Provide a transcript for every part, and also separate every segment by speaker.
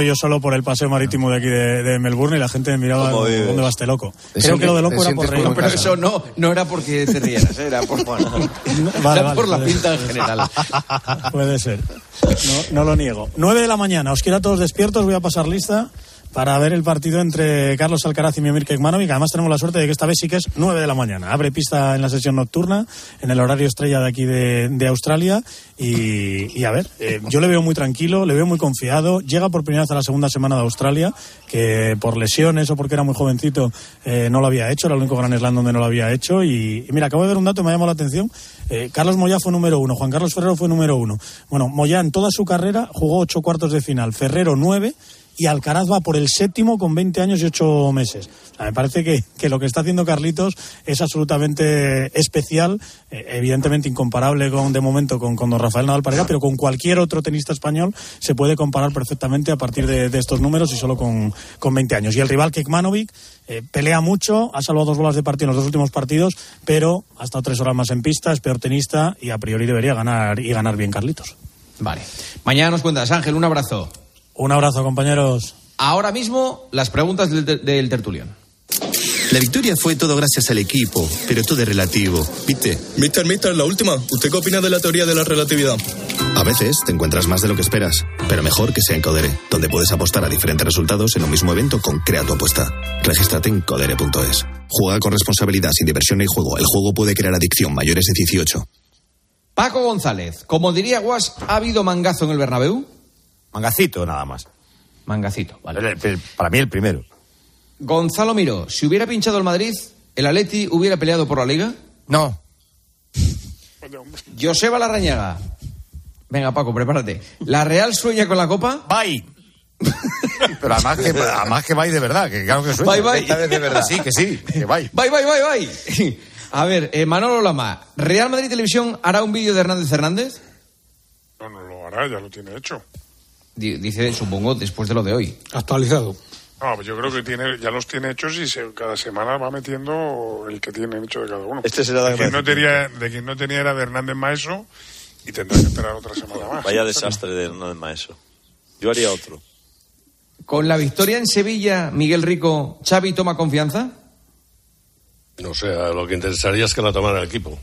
Speaker 1: yo solo por el paseo marítimo de aquí de, de Melbourne y la gente me miraba dónde va este loco. Creo que lo de loco
Speaker 2: te
Speaker 1: era por reír.
Speaker 3: Pero eso no, no era porque te rieras, era por,
Speaker 1: Vale,
Speaker 3: era
Speaker 1: vale,
Speaker 3: por la pinta en general.
Speaker 1: Puede ser. No, no lo niego. 9 de la mañana. Os quiero a todos despiertos. Voy a pasar lista para ver el partido entre Carlos Alcaraz y Miomir Kekmanovic. Además tenemos la suerte de que esta vez sí que es 9 de la mañana. Abre pista en la sesión nocturna, en el horario estrella de aquí de, de Australia. Y, a ver, eh, yo le veo muy tranquilo, le veo muy confiado. Llega por primera vez a la segunda semana de Australia, que por lesiones o porque era muy jovencito eh, no lo había hecho. Era el único gran slam donde no lo había hecho. Y, y mira, acabo de ver un dato que me ha llamado la atención. Eh, Carlos Moyá fue número uno, Juan Carlos Ferrero fue número uno. Bueno, Moyá en toda su carrera jugó ocho cuartos de final, Ferrero nueve y Alcaraz va por el séptimo con 20 años y 8 meses. Me parece que, que lo que está haciendo Carlitos es absolutamente especial, eh, evidentemente incomparable con de momento con, don Rafael Nadal Parera, pero con cualquier otro tenista español se puede comparar perfectamente a partir de, de estos números y solo con, con 20 años. Y el rival Kekmanovic eh, pelea mucho, ha salvado dos bolas de partido en los dos últimos partidos, pero ha estado tres horas más en pista, es peor tenista y a priori debería ganar y ganar bien Carlitos.
Speaker 3: Vale. Mañana nos cuentas, Ángel, un abrazo.
Speaker 1: Un abrazo, compañeros.
Speaker 3: Ahora mismo, las preguntas del, del tertulión.
Speaker 4: La victoria fue todo gracias al equipo, pero todo es relativo. ¿Viste?
Speaker 5: Mister, mister, la última. ¿Usted qué opina de la teoría de la relatividad?
Speaker 4: A veces te encuentras más de lo que esperas, pero mejor que sea en Codere, donde puedes apostar a diferentes resultados en un mismo evento con Crea tu apuesta. Regístrate en codere.es. Juega con responsabilidad, sin diversión ni juego. El juego puede crear adicción mayores de 18.
Speaker 3: Paco González, como diría Guas, ¿ha habido mangazo en el Bernabéu?
Speaker 6: Mangacito, nada más.
Speaker 3: Mangacito, vale.
Speaker 6: El- el- Para mí el primero.
Speaker 3: Gonzalo Miró, si hubiera pinchado el Madrid, ¿el Atleti hubiera peleado por la Liga?
Speaker 2: No.
Speaker 3: Joseba Larrañaga. Venga, Paco, prepárate. ¿La Real sueña con la Copa?
Speaker 6: Bye. Pero además que, además que bye de verdad, que claro que suena.
Speaker 3: Bye, bye.
Speaker 6: Esta vez de verdad. Sí, que sí, que bye.
Speaker 3: Bye, bye, bye, bye. A ver, eh, Manolo Lama, ¿Real Madrid Televisión hará un vídeo de Hernández Hernández?
Speaker 7: No, no lo hará, ya lo tiene hecho.
Speaker 3: Di- Dice, supongo, después de lo de hoy.
Speaker 8: Actualizado.
Speaker 7: No, pues yo creo que tiene, ya los tiene hechos y se- cada semana va metiendo el que tiene hecho de cada uno.
Speaker 9: Este será de
Speaker 7: de quien no tenía, de quien no tenía era de Hernández Maeso y tendrá que esperar otra semana más.
Speaker 9: Vaya desastre de Hernández Maeso. Yo haría otro.
Speaker 3: Con la victoria en Sevilla, Miguel Rico, ¿Xavi toma confianza?
Speaker 10: No sé, lo que interesaría es que la tomara el equipo.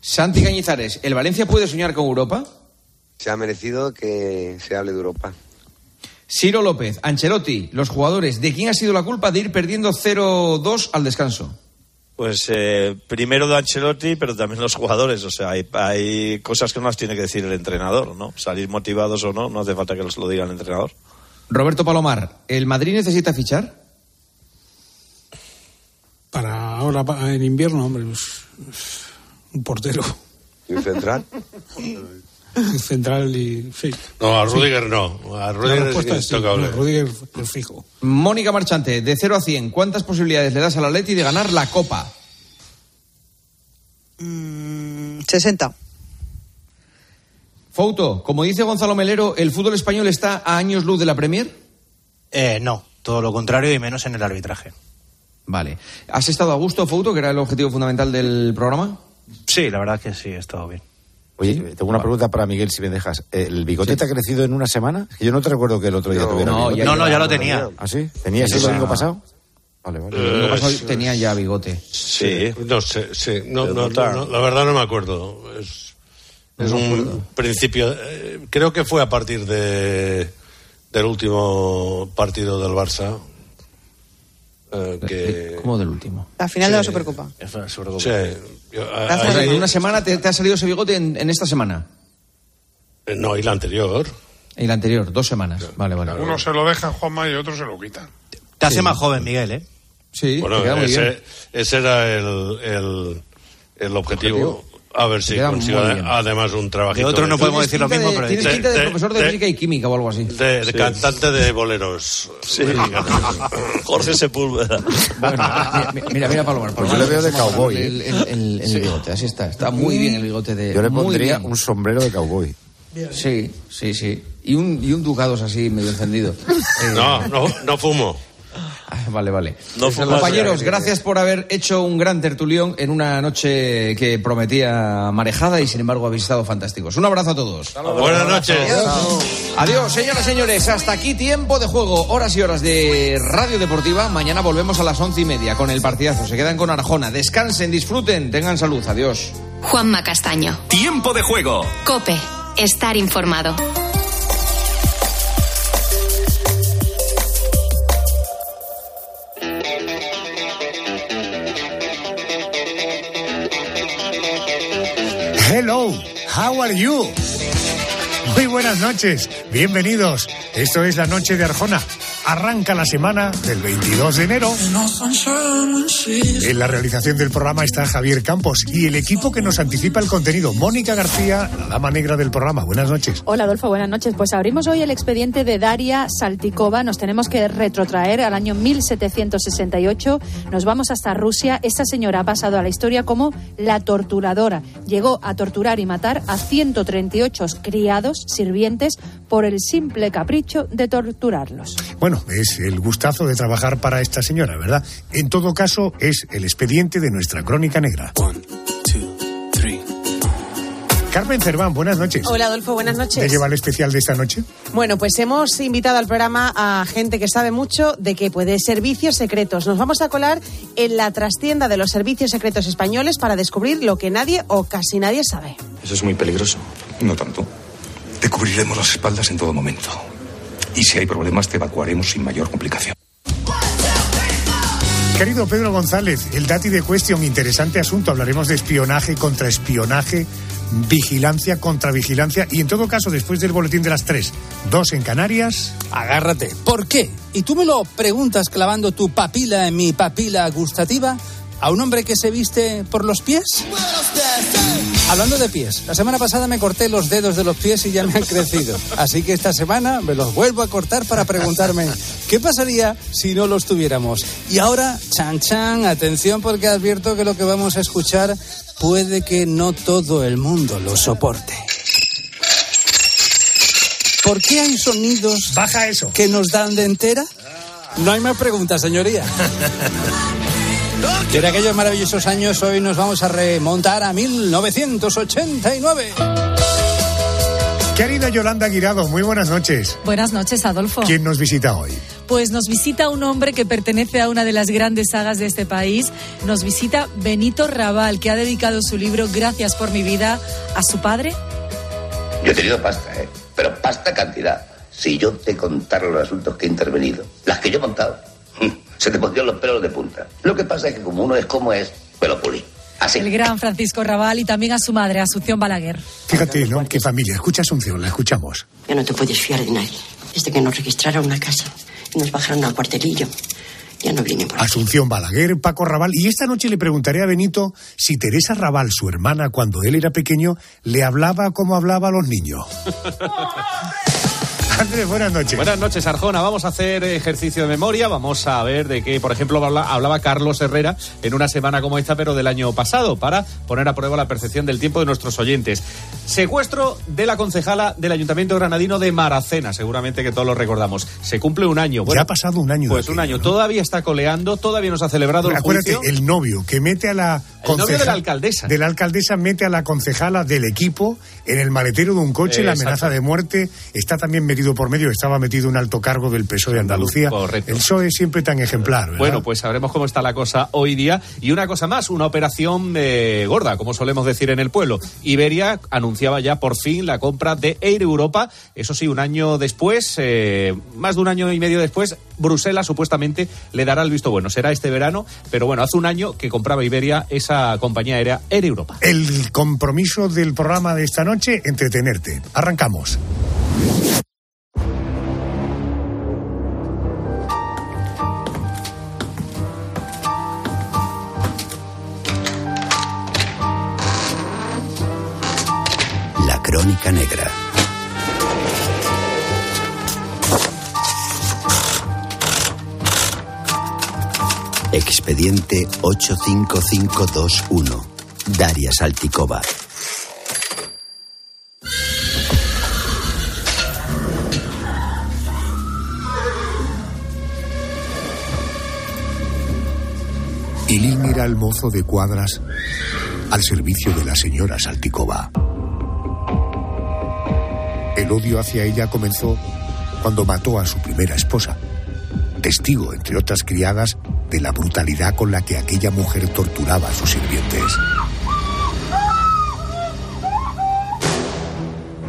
Speaker 3: Santi Cañizares, ¿el Valencia puede soñar con Europa?
Speaker 11: Se ha merecido que se hable de Europa.
Speaker 3: Ciro López, Ancelotti, los jugadores, ¿de quién ha sido la culpa de ir perdiendo 0-2 al descanso?
Speaker 9: Pues eh, primero de Ancelotti, pero también los jugadores. O sea, hay, hay cosas que no las tiene que decir el entrenador, ¿no? Salir motivados o no, no hace falta que los lo diga el entrenador.
Speaker 3: Roberto Palomar, ¿el Madrid necesita fichar?
Speaker 8: Para ahora en invierno, hombre, pues, pues, un portero.
Speaker 11: ¿Y un central?
Speaker 8: Central y. Sí.
Speaker 10: No, a Rudiger no. A Rudiger es
Speaker 8: sí.
Speaker 10: intocable.
Speaker 8: No, Rudiger es fijo.
Speaker 3: Mónica Marchante, de 0 a 100, ¿cuántas posibilidades le das al Atleti de ganar la Copa?
Speaker 12: Mm, 60.
Speaker 3: Fouto, como dice Gonzalo Melero, ¿el fútbol español está a años luz de la Premier?
Speaker 13: Eh, no, todo lo contrario y menos en el arbitraje.
Speaker 3: Vale. ¿Has estado a gusto, Fouto, que era el objetivo fundamental del programa?
Speaker 13: Sí, la verdad que sí, he estado bien.
Speaker 6: Oye, tengo una pregunta para Miguel, si me dejas. ¿El bigote te ha crecido en una semana? Que yo no te recuerdo que el otro día tuviera
Speaker 3: no,
Speaker 6: bigote.
Speaker 3: ya No, no, ya lo tenía.
Speaker 6: ¿Ah, sí? ¿Tenías el domingo pasado? Vale, vale.
Speaker 3: El domingo pasado
Speaker 10: sí.
Speaker 3: tenía ya bigote.
Speaker 9: Sí.
Speaker 10: No sé, sí. No, no, no, la verdad no me acuerdo. Es, es un principio. eh, creo que fue a partir de del último partido del Barça. eh, que,
Speaker 3: ¿Cómo del último?
Speaker 12: La final de la Supercopa.
Speaker 10: Sí, yo- a-
Speaker 3: O sea,
Speaker 10: ahí-
Speaker 3: en una semana te, te ha salido ese bigote en, en esta semana.
Speaker 10: eh, no, y la anterior.
Speaker 3: Y la anterior, dos semanas. Vale, vale.
Speaker 7: Uno se lo deja Juanma y otro se lo quitan.
Speaker 13: Te hace más joven, Miguel, ¿eh?
Speaker 3: Sí,
Speaker 10: Bueno,
Speaker 3: te queda muy bien.
Speaker 10: ese, ese era el, el, el objetivo. A ver si consigo
Speaker 3: bien.
Speaker 10: además un trabajito.
Speaker 13: De otro no
Speaker 10: de-
Speaker 13: podemos decir lo mismo,
Speaker 3: de-
Speaker 13: pero...
Speaker 3: Tienes pinta de,
Speaker 10: de-
Speaker 3: profesor de,
Speaker 10: de-
Speaker 3: física y química o algo así.
Speaker 10: De, de cantante de boleros.
Speaker 9: Sí. Jorge Sepúlveda.
Speaker 3: Bueno, mira, mira, mira Palomar.
Speaker 6: Pues yo le veo de cowboy, ¿eh?
Speaker 3: El, el- el- el bigote, así está. Está muy bien el bigote de.
Speaker 6: Yo le pondría
Speaker 3: bien.
Speaker 6: un sombrero de cowboy.
Speaker 3: Sí, sí, sí. Y un, y un ducados así medio encendido. Eh,
Speaker 10: No, no, no fumo.
Speaker 3: Vale, vale.
Speaker 9: No fue
Speaker 3: Compañeros, gracias por haber hecho un gran tertulión en una noche que prometía marejada y sin embargo habéis estado fantásticos. Un abrazo a todos.
Speaker 10: Buenas noches.
Speaker 3: Adiós, señoras y señores. Hasta aquí tiempo de juego. Horas y horas de Radio Deportiva. Mañana volvemos a las once y media con el partidazo. Se quedan con Arjona. Descansen, disfruten, tengan salud. Adiós.
Speaker 2: Juanma Castaño.
Speaker 14: Tiempo de juego.
Speaker 2: Cope. Estar informado.
Speaker 15: How are you? Muy buenas noches, bienvenidos. Esto es la noche de Arjona. Arranca la semana del 22 de enero. En la realización del programa está Javier Campos y el equipo que nos anticipa el contenido, Mónica García, la dama negra del programa. Buenas noches.
Speaker 16: Hola Adolfo, buenas noches. Pues abrimos hoy el expediente de Daria Saltikova. Nos tenemos que retrotraer al año 1768. Nos vamos hasta Rusia. Esta señora ha pasado a la historia como la torturadora. Llegó a torturar y matar a 138 criados, sirvientes, por el simple capricho de torturarlos.
Speaker 15: Bueno, es el gustazo de trabajar para esta señora, ¿verdad? En todo caso, es el expediente de nuestra crónica negra. Carmen Cerván, buenas noches.
Speaker 17: Hola Adolfo, buenas
Speaker 15: ¿Te
Speaker 17: noches.
Speaker 15: lleva el especial de esta noche?
Speaker 17: Bueno, pues hemos invitado al programa a gente que sabe mucho de que puede servicios secretos. Nos vamos a colar en la trastienda de los servicios secretos españoles para descubrir lo que nadie o casi nadie sabe.
Speaker 18: Eso es muy peligroso. No tanto. Te cubriremos las espaldas en todo momento. Y si hay problemas, te evacuaremos sin mayor complicación.
Speaker 15: Querido Pedro González, el Dati de Question, interesante asunto. Hablaremos de espionaje contra espionaje, vigilancia contra vigilancia y en todo caso, después del boletín de las tres, dos en Canarias.
Speaker 19: Agárrate. ¿Por qué? Y tú me lo preguntas clavando tu papila en mi papila gustativa a un hombre que se viste por los pies. Hablando de pies, la semana pasada me corté los dedos de los pies y ya me han crecido. Así que esta semana me los vuelvo a cortar para preguntarme qué pasaría si no los tuviéramos. Y ahora, chan chan, atención porque advierto que lo que vamos a escuchar puede que no todo el mundo lo soporte. ¿Por qué hay sonidos
Speaker 15: Baja eso.
Speaker 19: que nos dan de entera? No hay más preguntas, señoría. Y en aquellos maravillosos años, hoy nos vamos a remontar a 1989.
Speaker 15: Querida Yolanda Guirado, muy buenas noches.
Speaker 20: Buenas noches, Adolfo.
Speaker 15: ¿Quién nos visita hoy?
Speaker 20: Pues nos visita un hombre que pertenece a una de las grandes sagas de este país. Nos visita Benito Raval, que ha dedicado su libro Gracias por mi vida a su padre.
Speaker 21: Yo he tenido pasta, ¿eh? Pero pasta cantidad. Si yo te contara los asuntos que he intervenido, las que yo he montado, se te pondrían los pelos de punta. Lo que pasa es que como uno es como es, me lo pulí. Así.
Speaker 20: El gran Francisco Raval y también a su madre, Asunción Balaguer.
Speaker 15: Fíjate, ¿no? Qué familia. Escucha Asunción, la escuchamos.
Speaker 22: Ya no te puedes fiar de nadie. Desde que nos registraron una casa y nos bajaron al cuartelillo, ya no vienen por
Speaker 15: Asunción Balaguer, Paco Raval. Y esta noche le preguntaré a Benito si Teresa Raval, su hermana, cuando él era pequeño, le hablaba como hablaba a los niños. Andrés, buenas noches.
Speaker 23: Buenas noches, Arjona. Vamos a hacer ejercicio de memoria. Vamos a ver de qué, por ejemplo, habla- hablaba Carlos Herrera en una semana como esta, pero del año pasado, para poner a prueba la percepción del tiempo de nuestros oyentes. Secuestro de la concejala del Ayuntamiento Granadino de Maracena. Seguramente que todos lo recordamos. Se cumple un año.
Speaker 15: ya ha pasado un año.
Speaker 23: Pues un año. Todavía está coleando, todavía no se ha celebrado el
Speaker 15: Acuérdate,
Speaker 23: juicio.
Speaker 15: el novio que mete a la
Speaker 23: El novio de la alcaldesa.
Speaker 15: de la alcaldesa mete a la concejala del equipo en el maletero de un coche, la
Speaker 23: Exacto.
Speaker 15: amenaza de muerte. Está también metido por medio, estaba metido un alto cargo del PSOE de Andalucía.
Speaker 23: Correcto.
Speaker 15: El PSOE es siempre tan ejemplar. ¿verdad?
Speaker 23: Bueno, pues sabremos cómo está la cosa hoy día. Y una cosa más, una operación eh, gorda, como solemos decir en el pueblo. Iberia anunciaba ya por fin la compra de Air Europa. Eso sí, un año después, eh, más de un año y medio después, Bruselas supuestamente le dará el visto bueno. Será este verano, pero bueno, hace un año que compraba Iberia esa compañía aérea Air Europa.
Speaker 15: El compromiso del programa de esta noche, entretenerte. Arrancamos.
Speaker 24: Crónica Negra. Expediente 85521. Daria Saltikova.
Speaker 15: Ilín era el mozo de cuadras al servicio de la señora Salticova. El odio hacia ella comenzó cuando mató a su primera esposa, testigo, entre otras criadas, de la brutalidad con la que aquella mujer torturaba a sus sirvientes.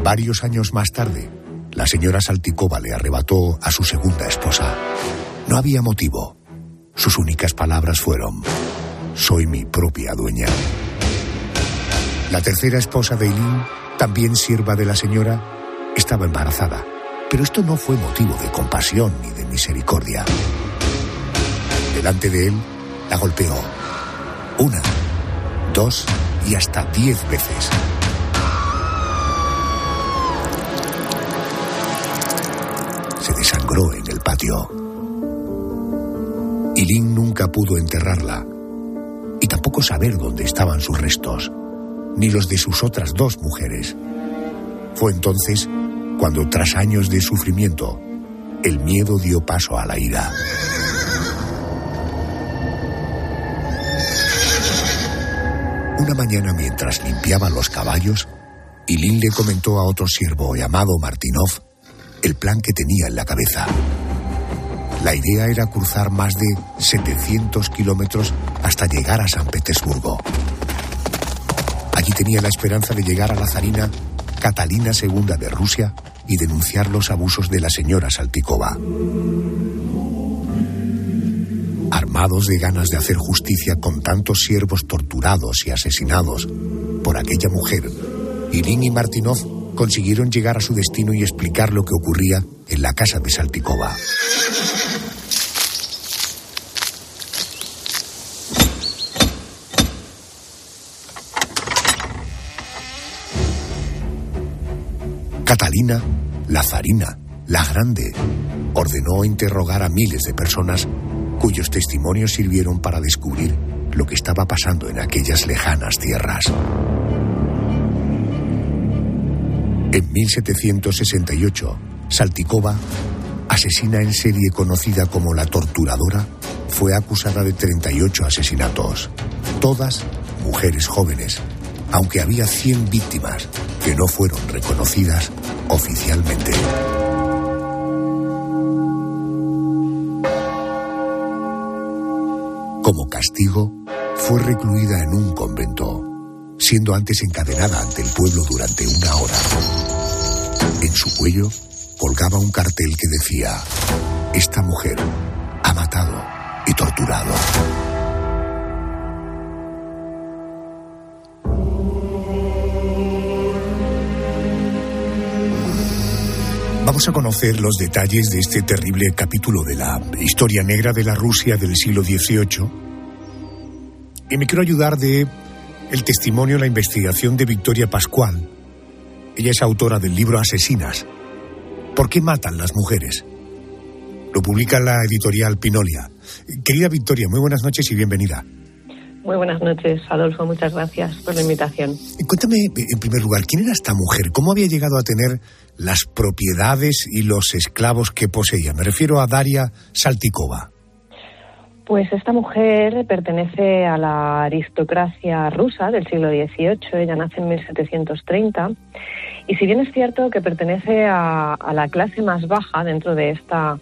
Speaker 15: Varios años más tarde, la señora Salticova le arrebató a su segunda esposa. No había motivo. Sus únicas palabras fueron, soy mi propia dueña. La tercera esposa de Eileen, también sierva de la señora, estaba embarazada, pero esto no fue motivo de compasión ni de misericordia. Delante de él, la golpeó. Una, dos y hasta diez veces. Se desangró en el patio. Ilín nunca pudo enterrarla y tampoco saber dónde estaban sus restos, ni los de sus otras dos mujeres. Fue entonces cuando, tras años de sufrimiento, el miedo dio paso a la ira. Una mañana mientras limpiaba los caballos, Ilín le comentó a otro siervo llamado Martinov el plan que tenía en la cabeza. La idea era cruzar más de 700 kilómetros hasta llegar a San Petersburgo. Allí tenía la esperanza de llegar a la zarina Catalina II de Rusia y denunciar los abusos de la señora Saltikova. Armados de ganas de hacer justicia con tantos siervos torturados y asesinados por aquella mujer, Ilín y Martinov consiguieron llegar a su destino y explicar lo que ocurría en la casa de Saltikova. Catalina, la zarina, la grande, ordenó interrogar a miles de personas cuyos testimonios sirvieron para descubrir lo que estaba pasando en aquellas lejanas tierras. En 1768, Saltikova, asesina en serie conocida como la torturadora, fue acusada de 38 asesinatos, todas mujeres jóvenes, aunque había 100 víctimas que no fueron reconocidas oficialmente. Como castigo, fue recluida en un convento, siendo antes encadenada ante el pueblo durante una hora. En su cuello colgaba un cartel que decía, esta mujer ha matado y torturado. Vamos a conocer los detalles de este terrible capítulo de la historia negra de la Rusia del siglo XVIII. Y me quiero ayudar de el testimonio, la investigación de Victoria Pascual. Ella es autora del libro Asesinas. ¿Por qué matan las mujeres? Lo publica la editorial Pinolia. Querida Victoria, muy buenas noches y bienvenida.
Speaker 25: Muy buenas noches, Adolfo. Muchas gracias por la invitación.
Speaker 15: Cuéntame, en primer lugar, ¿quién era esta mujer? ¿Cómo había llegado a tener las propiedades y los esclavos que poseía? Me refiero a Daria Saltikova.
Speaker 25: Pues esta mujer pertenece a la aristocracia rusa del siglo XVIII. Ella nace en 1730. Y si bien es cierto que pertenece a, a la clase más baja dentro de esta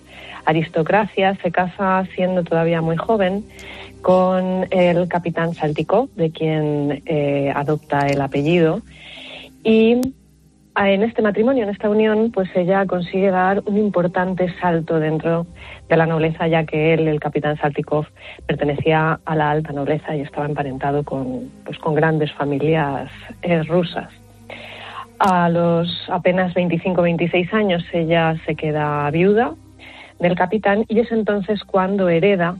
Speaker 25: aristocracia, se casa siendo todavía muy joven con el capitán Saltikov, de quien eh, adopta el apellido. Y en este matrimonio, en esta unión, pues ella consigue dar un importante salto dentro de la nobleza, ya que él, el capitán Saltikov, pertenecía a la alta nobleza y estaba emparentado con, pues, con grandes familias eh, rusas. A los apenas 25-26 años ella se queda viuda del capitán y es entonces cuando hereda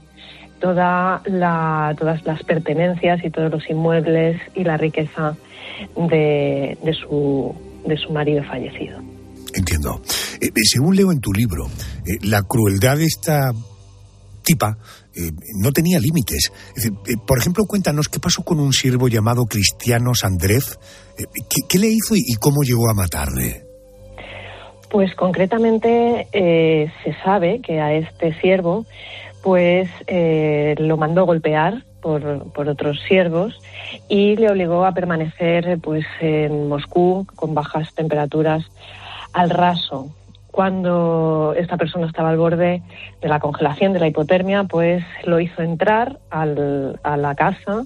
Speaker 25: toda la, todas las pertenencias y todos los inmuebles y la riqueza de, de, su, de su marido fallecido.
Speaker 15: Entiendo. Eh, según leo en tu libro, eh, la crueldad de esta tipa eh, no tenía límites. Eh, por ejemplo, cuéntanos qué pasó con un siervo llamado Cristiano Sandrev. Eh, ¿qué, ¿qué, le hizo y, y cómo llegó a matarle?
Speaker 25: Pues concretamente se sabe que a este siervo pues eh, lo mandó golpear por, por otros siervos y le obligó a permanecer pues en Moscú con bajas temperaturas al raso. Cuando esta persona estaba al borde de la congelación, de la hipotermia, pues lo hizo entrar al- a la casa,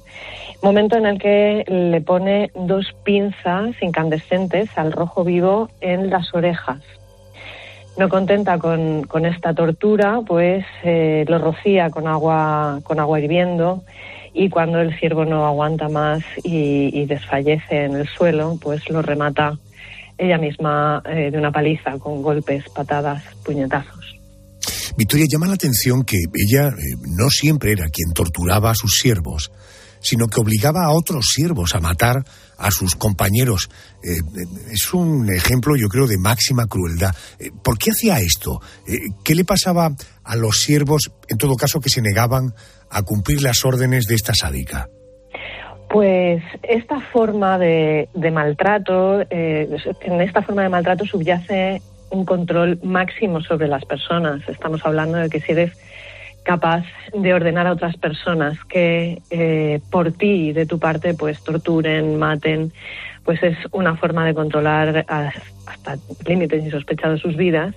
Speaker 25: momento en el que le pone dos pinzas incandescentes al rojo vivo en las orejas. No contenta con, con esta tortura, pues eh, lo rocía con agua, con agua hirviendo y cuando el ciervo no aguanta más y, y desfallece en el suelo, pues lo remata ella misma eh, de una paliza con golpes, patadas, puñetazos.
Speaker 15: Victoria, llama la atención que ella eh, no siempre era quien torturaba a sus siervos, sino que obligaba a otros siervos a matar a sus compañeros. Eh, eh, es un ejemplo, yo creo, de máxima crueldad. Eh, ¿Por qué hacía esto? ¿Qué le pasaba a los siervos, en todo caso, que se negaban a cumplir las órdenes de esta sádica?
Speaker 25: Pues esta forma de, de maltrato, en esta forma de maltrato subyace un control máximo sobre las personas. Estamos hablando de que si eres capaz de ordenar a otras personas que eh, por ti y de tu parte pues torturen, maten, pues es una forma de controlar a- hasta límites insospechados sus vidas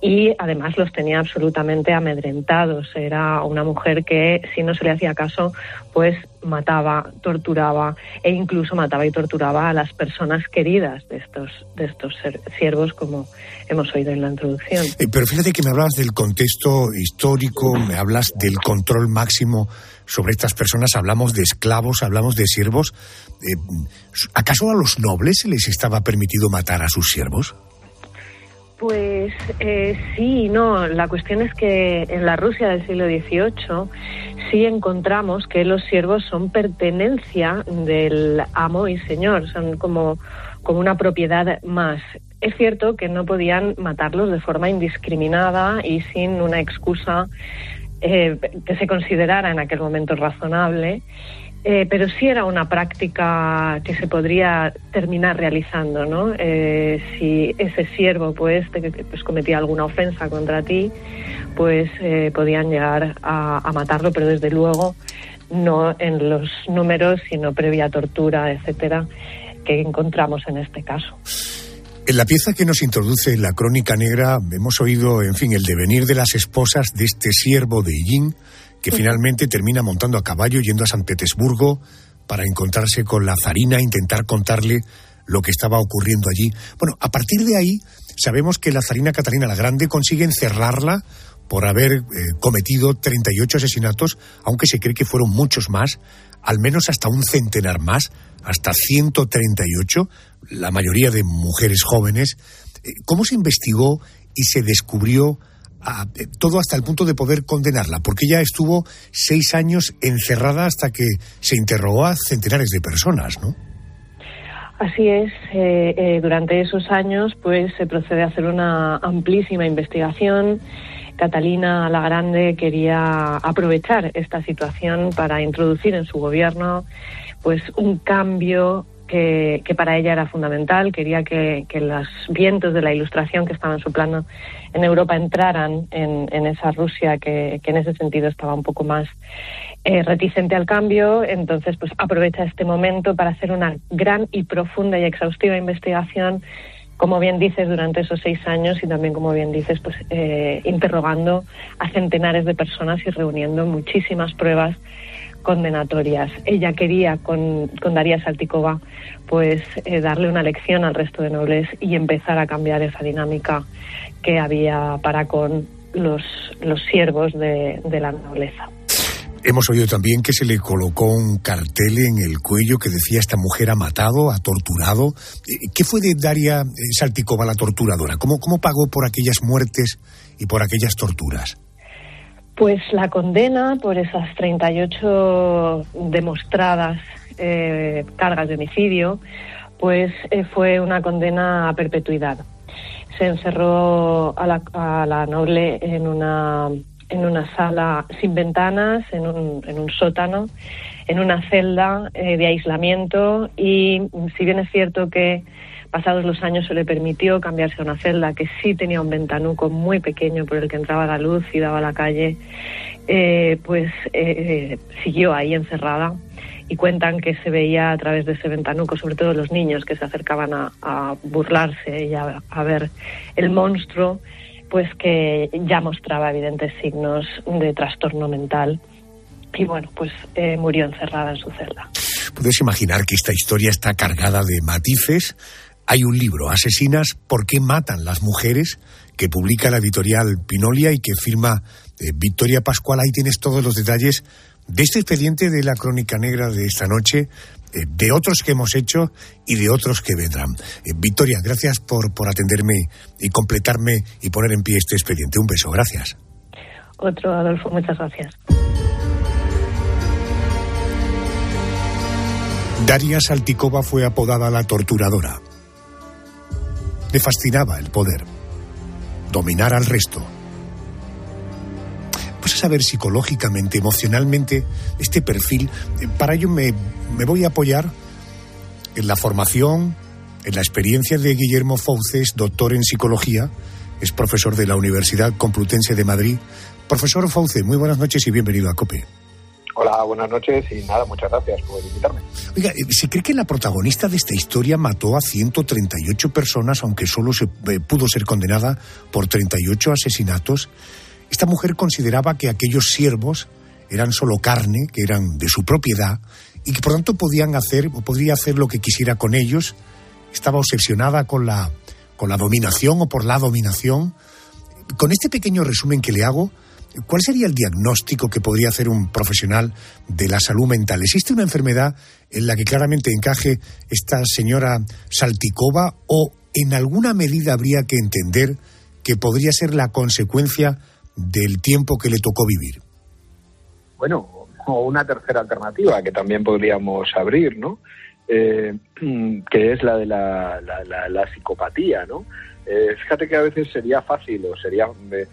Speaker 25: y además los tenía absolutamente amedrentados. Era una mujer que si no se le hacía caso pues mataba, torturaba e incluso mataba y torturaba a las personas queridas de estos, de estos siervos como hemos oído en la introducción.
Speaker 15: Eh, pero fíjate que me hablabas del contexto histórico, me hablas del control máximo sobre estas personas, hablamos de esclavos, hablamos de siervos. Eh, ¿Acaso a los nobles se les estaba permitido matar a sus siervos?
Speaker 25: Pues eh, sí no. La cuestión es que en la Rusia del siglo XVIII sí encontramos que los siervos son pertenencia del amo y señor, son como, como una propiedad más. Es cierto que no podían matarlos de forma indiscriminada y sin una excusa eh, que se considerara en aquel momento razonable. Eh, pero sí era una práctica que se podría terminar realizando, ¿no? Eh, si ese siervo, pues, te- pues, cometía alguna ofensa contra ti, pues eh, podían llegar a, a matarlo, pero desde luego no en los números, sino previa tortura, etcétera, que encontramos en este caso.
Speaker 15: En la pieza que nos introduce la crónica negra hemos oído, en fin, el devenir de las esposas de este siervo de Yin, que finalmente termina montando a caballo yendo a San Petersburgo para encontrarse con la zarina, intentar contarle lo que estaba ocurriendo allí. Bueno, a partir de ahí sabemos que la zarina Catalina la Grande consigue encerrarla por haber eh, cometido 38 asesinatos, aunque se cree que fueron muchos más, al menos hasta un centenar más, hasta 138, la mayoría de mujeres jóvenes. Eh, ¿Cómo se investigó y se descubrió eh, todo hasta el punto de poder condenarla? Porque ella estuvo seis años encerrada hasta que se interrogó a centenares de personas, ¿no?
Speaker 25: Así es, eh, durante esos años pues se procede a hacer una amplísima investigación. Catalina la Grande quería aprovechar esta situación para introducir en su gobierno pues un cambio que, para ella era fundamental. Quería que, que los vientos de la ilustración que estaban soplando en Europa entraran en, esa Rusia que, que en ese sentido estaba un poco más eh, reticente al cambio, entonces pues aprovecha este momento para hacer una gran y profunda y exhaustiva investigación, como bien dices, durante esos seis años y también, como bien dices, pues eh, interrogando a centenares de personas y reuniendo muchísimas pruebas condenatorias. Ella quería con, con Daría Saltikova pues eh, darle una lección al resto de nobles y empezar a cambiar esa dinámica que había para con los, los siervos de, de la nobleza.
Speaker 15: Hemos oído también que se le colocó un cartel en el cuello que decía esta mujer ha matado, ha torturado. Eh, ¿Qué fue de Daria eh, Saltikova la torturadora? ¿Cómo, ¿Cómo pagó por aquellas muertes y por aquellas torturas?
Speaker 25: Pues la condena por esas 38 demostradas eh, cargas de homicidio, pues fue una condena a perpetuidad. Se encerró a la noble en una, en una sala sin ventanas, en un, en un sótano, en una celda eh, de aislamiento y si bien es cierto que Pasados los años se le permitió cambiarse a una celda que sí tenía un ventanuco muy pequeño por el que entraba la luz y daba a la calle. Eh, pues eh, siguió ahí encerrada y cuentan que se veía a través de ese ventanuco, sobre todo los niños que se acercaban a, burlarse y a ver el monstruo, pues que ya mostraba evidentes signos de trastorno mental y bueno, pues eh, murió encerrada en su celda.
Speaker 15: Puedes imaginar que esta historia está cargada de matices. Hay un libro, Asesinas, ¿por qué matan las mujeres? que publica la editorial Pinolia y que firma eh, Victoria Pascual. Ahí tienes todos los detalles de este expediente de la crónica negra de esta noche, de otros que hemos hecho y de otros que vendrán. Eh, Victoria, gracias por, por atenderme y completarme y poner en pie este expediente. Un beso, gracias.
Speaker 25: Otro, Adolfo, muchas gracias.
Speaker 15: Daria Saltikova fue apodada la torturadora. Le fascinaba el poder, dominar al resto. Pues a saber psicológicamente, emocionalmente, este perfil. Para ello me, me voy a apoyar en la formación, en la experiencia de Guillermo Fauces, doctor en psicología, es profesor de la Universidad Complutense de Madrid. Profesor Fauce, muy buenas noches y bienvenido a COPE.
Speaker 26: Hola, buenas noches y nada, muchas gracias por invitarme.
Speaker 15: Oiga, eh, ¿se cree que la protagonista de esta historia mató a 138 personas, aunque solo se eh, pudo ser condenada por 38 asesinatos? Esta mujer consideraba que aquellos siervos eran solo carne, que eran de su propiedad y que por tanto podían hacer o podría hacer lo que quisiera con ellos. Estaba obsesionada con la con la dominación o por la dominación. Con este pequeño resumen que le hago, ¿cuál sería el diagnóstico que podría hacer un profesional de la salud mental? ¿Existe una enfermedad en la que claramente encaje esta señora Saltikova o en alguna medida habría que entender que podría ser la consecuencia del tiempo que le tocó vivir?
Speaker 26: Bueno, o una tercera alternativa que también podríamos abrir, ¿no? Eh, que es la de la, la, la, la psicopatía, ¿no? Eh, fíjate que a veces sería fácil o sería eh,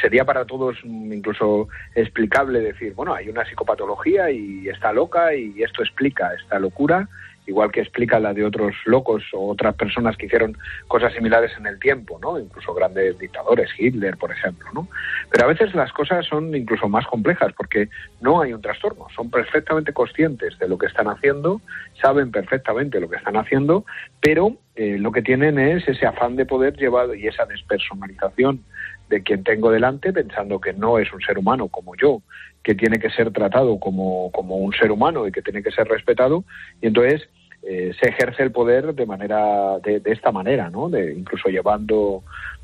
Speaker 26: sería para todos incluso explicable decir, bueno, hay una psicopatología y está loca y esto explica esta locura, igual que explica la de otros locos o otras personas que hicieron cosas similares en el tiempo, ¿no? Incluso grandes dictadores, Hitler, por ejemplo, ¿no? Pero a veces las cosas son incluso más complejas porque no hay un trastorno, son perfectamente conscientes de lo que están haciendo, saben perfectamente lo que están haciendo, pero eh, lo que tienen es ese afán de poder llevado y esa despersonalización de quien tengo delante pensando que no es un ser humano como yo, que tiene que ser tratado como, como un ser humano y que tiene que ser respetado, y entonces eh, se ejerce el poder de manera de, de, esta manera, ¿no? De incluso llevando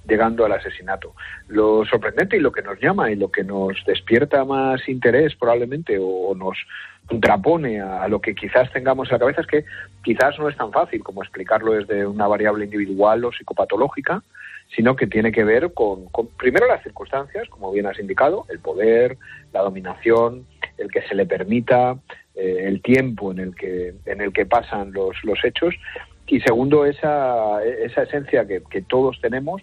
Speaker 26: llegando al asesinato. Lo sorprendente y lo que nos llama y lo que nos despierta más interés probablemente o nos contrapone a, lo que quizás tengamos en la cabeza es que quizás no es tan fácil como explicarlo desde una variable individual o psicopatológica, sino que tiene que ver con, con, primero las circunstancias, como bien has indicado, el poder, la dominación, el que se le permita, eh, el tiempo en el que en el que pasan los, los hechos y segundo esa, esa esencia que, que todos tenemos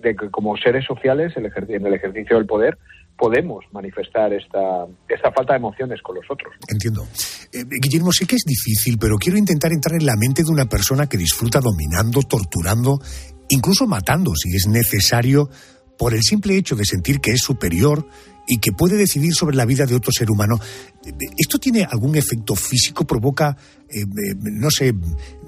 Speaker 26: de que como seres sociales en el ejercicio del poder podemos manifestar esta, esta falta de emociones con los otros.
Speaker 15: Entiendo. Eh, Guillermo, sé que es difícil, pero quiero intentar entrar en la mente de una persona que disfruta dominando, torturando, incluso matando si es necesario, por el simple hecho de sentir que es superior y que puede decidir sobre la vida de otro ser humano. ¿Esto tiene algún efecto físico? ¿Provoca, eh, no sé,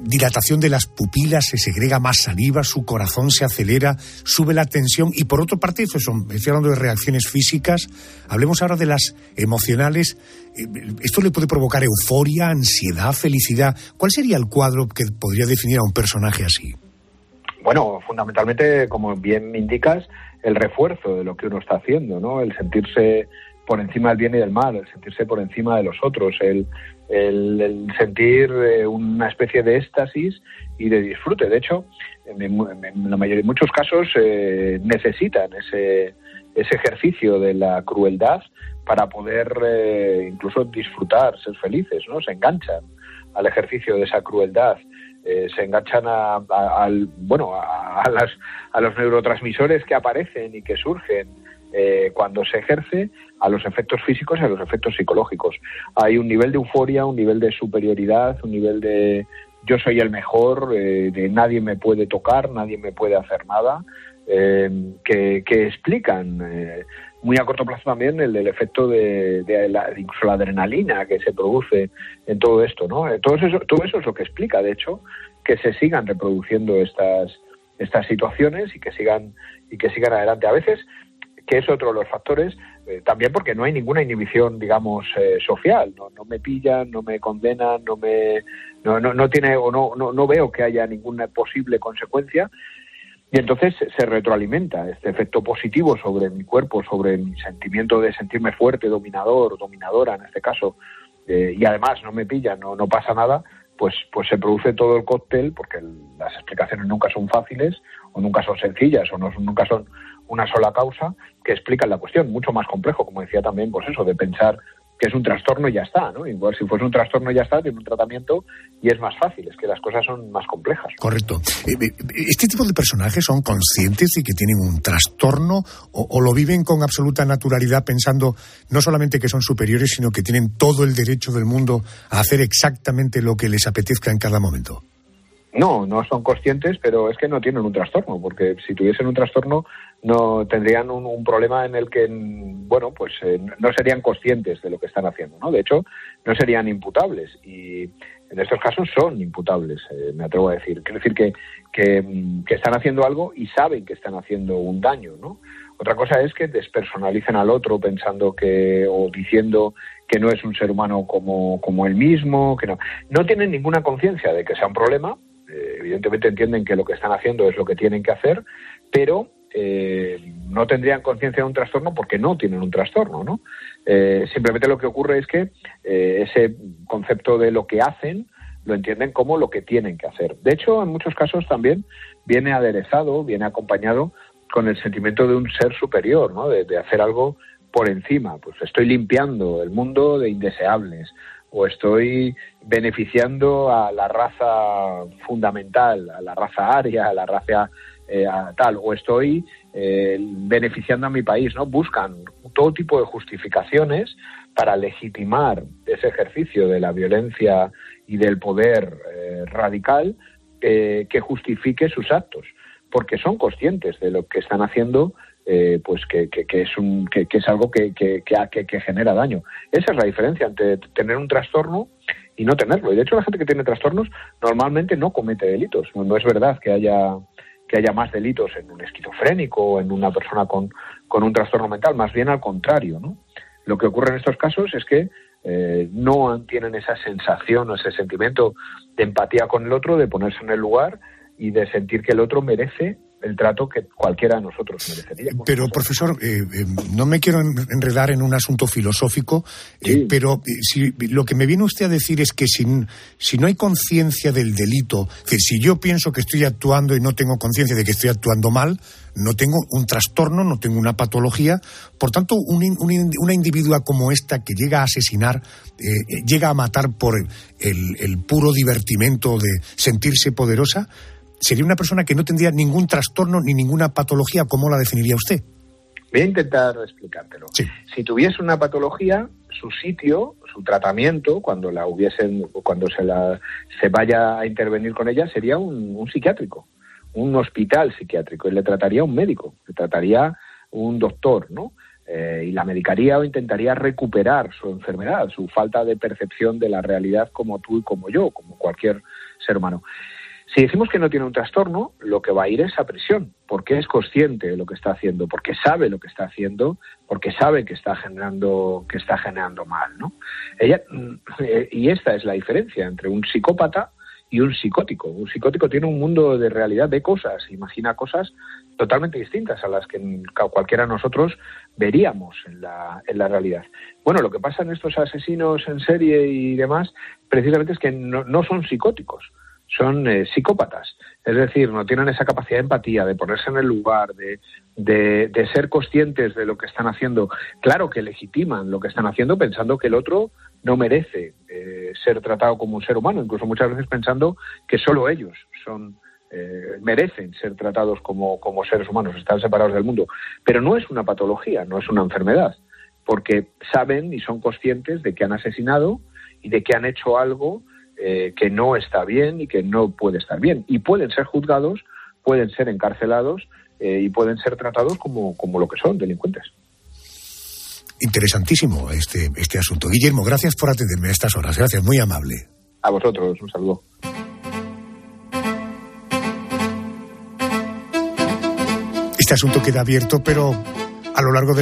Speaker 15: dilatación de las pupilas? ¿Se segrega más saliva? ¿Su corazón se acelera? ¿Sube la tensión? Y por otra parte, eso son, estoy hablando de reacciones físicas. Hablemos ahora de las emocionales. Eh, ¿Esto le puede provocar euforia, ansiedad, felicidad? ¿Cuál sería el cuadro que podría definir a un personaje así?
Speaker 26: Bueno, fundamentalmente, como bien indicas, el refuerzo de lo que uno está haciendo, ¿no? El sentirse por encima del bien y del mal, el sentirse por encima de los otros, el, el, el sentir eh, una especie de éxtasis y de disfrute. De hecho, en, en la mayoría, muchos casos eh, necesitan ese, ese ejercicio de la crueldad para poder eh, incluso disfrutar, ser felices, ¿no? Se enganchan al ejercicio de esa crueldad. Eh, se enganchan a, al, bueno, a, las, a los neurotransmisores que aparecen y que surgen eh, cuando se ejerce, a los efectos físicos y a los efectos psicológicos. Hay un nivel de euforia, un nivel de superioridad, un nivel de, yo soy el mejor, eh, de nadie me puede tocar, nadie me puede hacer nada, que, explican muy a corto plazo también el, el efecto de, de, la, incluso la adrenalina que se produce en todo esto, ¿no? Eh, todo eso, todo eso es lo que explica, de hecho, que se sigan reproduciendo estas estas situaciones y que sigan y que sigan adelante. A veces que es otro de los factores, eh, también porque no hay ninguna inhibición, digamos, eh, social. No, no, me pillan, no me condenan, no me no, no, no tiene o no, no, no veo que haya ninguna posible consecuencia. Y entonces se retroalimenta este efecto positivo sobre mi cuerpo, sobre mi sentimiento de sentirme fuerte, dominador, dominadora en este caso, eh, y además no me pillan, no, no pasa nada, pues, pues se produce todo el cóctel, porque las explicaciones nunca son fáciles, o nunca son sencillas, o no, nunca son una sola causa que explica la cuestión, mucho más complejo, como decía también, pues eso, de pensar que es un trastorno y ya está, ¿no? Igual si fuese un trastorno ya está, tiene un tratamiento y es más fácil, es que las cosas son más complejas.
Speaker 15: Correcto. ¿Este tipo de personajes son conscientes de que tienen un trastorno o, lo viven con absoluta naturalidad pensando no solamente que son superiores, sino que tienen todo el derecho del mundo a hacer exactamente lo que les apetezca en cada momento?
Speaker 26: No, no son conscientes, pero es que no tienen un trastorno, porque si tuviesen un trastorno no tendrían un, un problema en el que, bueno, pues eh, no serían conscientes de lo que están haciendo, ¿no? De hecho, no serían imputables y en estos casos son imputables, eh, me atrevo a decir. Quiero decir que, que, que están haciendo algo y saben que están haciendo un daño, ¿no? Otra cosa es que despersonalicen al otro pensando que o diciendo que no es un ser humano como, como él mismo, que no. No tienen ninguna conciencia de que sea un problema, evidentemente entienden que lo que están haciendo es lo que tienen que hacer, pero eh, no tendrían conciencia de un trastorno porque no tienen un trastorno, ¿no? Eh, simplemente lo que ocurre es que eh, ese concepto de lo que hacen lo entienden como lo que tienen que hacer. De hecho, en muchos casos también viene aderezado, viene acompañado con el sentimiento de un ser superior, ¿no? De hacer algo por encima. Pues estoy limpiando el mundo de indeseables, o estoy beneficiando a la raza fundamental, a la raza aria, a la raza eh, tal, o estoy eh, beneficiando a mi país, ¿no? Buscan todo tipo de justificaciones para legitimar ese ejercicio de la violencia y del poder eh, radical que justifique sus actos, porque son conscientes de lo que están haciendo eh, pues que, que, es un, que, es algo que, que, genera daño. Esa es la diferencia entre tener un trastorno y no tenerlo. Y de hecho la gente que tiene trastornos normalmente no comete delitos. No es verdad que haya que haya más delitos en un esquizofrénico o en una persona con, con un trastorno mental, más bien al contrario, ¿no? Lo que ocurre en estos casos es que eh, no tienen esa sensación o ese sentimiento de empatía con el otro, de ponerse en el lugar y de sentir que el otro merece el trato que cualquiera de nosotros merecería.
Speaker 15: Pero, profesor, eh, eh, no me quiero enredar en un asunto filosófico, eh, sí. pero si, lo que me viene usted a decir es que si, si no hay conciencia del delito, que si yo pienso que estoy actuando y no tengo conciencia de que estoy actuando mal, no tengo un trastorno, no tengo una patología. Por tanto, un, un, una individua como esta que llega a asesinar, llega a matar por el, el puro divertimento de sentirse poderosa, sería una persona que no tendría ningún trastorno ni ninguna patología. ¿Cómo la definiría usted?
Speaker 26: Voy a intentar explicártelo.
Speaker 15: Sí.
Speaker 26: Si tuviese una patología, su sitio, su tratamiento, cuando la hubiesen, cuando se la se vaya a intervenir con ella, sería un, un psiquiátrico, un hospital psiquiátrico, y le trataría un médico, le trataría un doctor, ¿no? Eh, y la medicaría o intentaría recuperar su enfermedad, su falta de percepción de la realidad como tú y como yo, como cualquier ser humano. Si decimos que no tiene un trastorno, lo que va a ir es a prisión, porque es consciente de lo que está haciendo, porque sabe lo que está haciendo, porque sabe que está generando, que está generando mal, ¿no? Ella, y esta es la diferencia entre un psicópata y un psicótico. Un psicótico tiene un mundo de realidad, de cosas, imagina cosas totalmente distintas a las que cualquiera de nosotros veríamos en la, en la realidad. Bueno, lo que pasa en estos asesinos en serie y demás, precisamente es que no, no son psicóticos son eh, psicópatas. Es decir, no tienen esa capacidad de empatía, de ponerse en el lugar, de, de, de, ser conscientes de lo que están haciendo. Claro que legitiman lo que están haciendo pensando que el otro no merece eh, ser tratado como un ser humano, incluso muchas veces pensando que solo ellos son eh, merecen ser tratados como, como seres humanos, están separados del mundo. Pero no es una patología, no es una enfermedad, porque saben y son conscientes de que han asesinado y de que han hecho algo eh, que no está bien y que no puede estar bien. Y pueden ser juzgados, pueden ser encarcelados eh, y pueden ser tratados como, como lo que son, delincuentes.
Speaker 15: Interesantísimo este, este asunto. Guillermo, gracias por atenderme a estas horas. Gracias, muy amable.
Speaker 26: A vosotros, un saludo.
Speaker 15: Este asunto queda abierto, pero a lo largo de la